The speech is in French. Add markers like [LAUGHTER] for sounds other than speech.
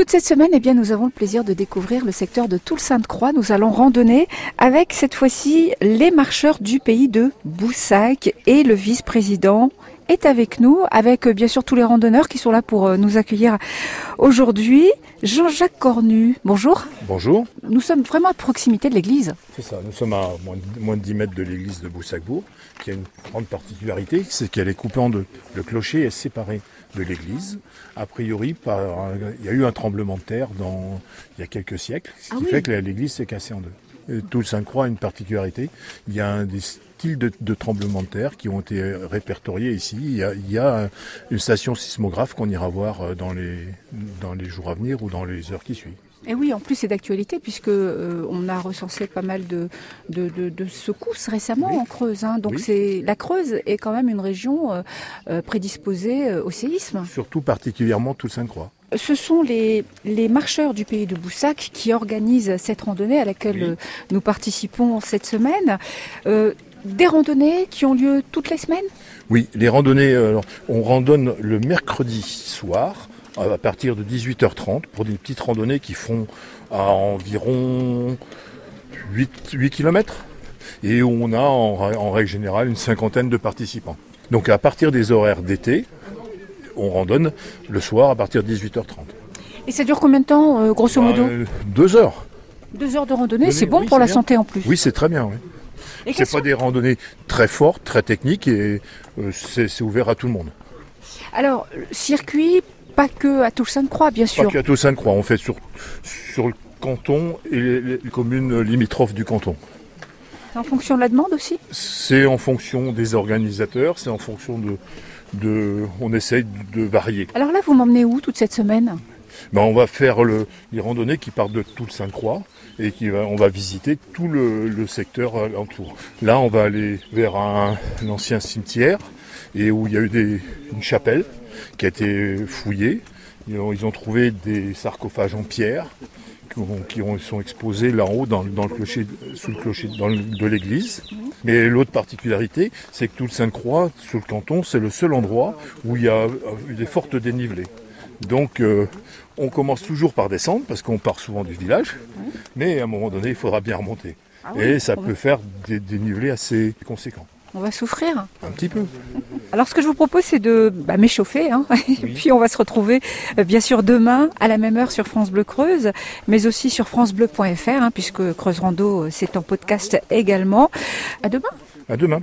Toute cette semaine, eh bien, nous avons le plaisir de découvrir le secteur de Toul-Sainte-Croix. Nous allons randonner avec cette fois-ci les marcheurs du pays de Boussac et le vice-président est avec nous, avec euh, bien sûr tous les randonneurs qui sont là pour euh, nous accueillir aujourd'hui. Jean-Jacques Cornu, bonjour. Bonjour. Nous sommes vraiment à proximité de l'église. C'est ça, nous sommes à moins de, moins de 10 mètres de l'église de Boussacbourg, qui a une grande particularité, c'est qu'elle est coupée en deux. Le clocher est séparé de l'église. A priori, par, il y a eu un tremblement de terre dans, il y a quelques siècles, ce Ah qui oui. fait que l'église s'est cassée en deux. Le Sainte-Croix a une particularité. Il y a un des styles de, de tremblement de terre qui ont été répertoriés ici. Il y a, il y a une station sismographe qu'on ira voir euh, dans les, dans les jours à venir ou dans les heures qui suivent. Et oui, en plus c'est d'actualité puisque euh, on a recensé pas mal de, de, de- de secousses récemment Oui. en Creuse. hein. Donc Oui. c'est la Creuse est quand même une région euh, prédisposée au séisme. Surtout particulièrement Sainte-Croix. Ce sont les, les marcheurs du pays de Boussac qui organisent cette randonnée à laquelle Oui. nous participons cette semaine. Euh, des randonnées qui ont lieu toutes les semaines? Oui, les randonnées, euh, on randonne le mercredi soir à partir de 18h30 pour des petites randonnées qui font à environ 8, 8 km et où on a en règle générale une cinquantaine de participants. Donc à partir des horaires d'été, on randonne le soir à partir de 18h30. Et ça dure combien de temps, euh, grosso modo Euh, deux heures. Deux heures de randonnée, c'est bon oui, pour la bien. santé en plus. Oui, c'est très bien. Oui. C'est pas des randonnées très fortes, très techniques et euh, c'est ouvert à tout le monde. Alors, circuit, pas que à Toul-Sainte-Croix, bien Pas sûr. qu'à Toussaint-Croix, on fait sur, sur le canton et les, les communes limitrophes du canton. C'est en fonction de la demande aussi? C'est en fonction des organisateurs, c'est en fonction de, de... On essaye de varier. Alors là, vous m'emmenez où toute cette semaine? Ben, on va faire le, les randonnées qui partent de tout le Sainte-Croix et qui va, on va visiter tout le, le secteur alentour. Là, on va aller vers un, un ancien cimetière et où il y a eu des, une chapelle qui a été fouillée. Ils ont, ils ont trouvé des sarcophages en pierre qui, ont- qui ont- sont exposés là en haut dans, dans le clocher, sous le clocher dans le- de l'église. Mais l'autre particularité, c'est que tout le Sainte-Croix, sur le canton, c'est le seul endroit où il y a eu des fortes dénivelées. Donc, euh, on commence toujours par descendre parce qu'on part souvent du village, mais à un moment donné, il faudra bien remonter. Ah oui, Et ça peut va- faire des dénivelés assez conséquents. On va souffrir. Un petit peu. Alors ce que je vous propose, c'est de bah, m'échauffer. Hein. [LAUGHS] Et puis on va se retrouver euh, bien sûr demain à la même heure sur France Bleu Creuse, mais aussi sur francebleu.fr, hein, puisque Creuse Rando, euh, c'est en podcast également. À demain À demain.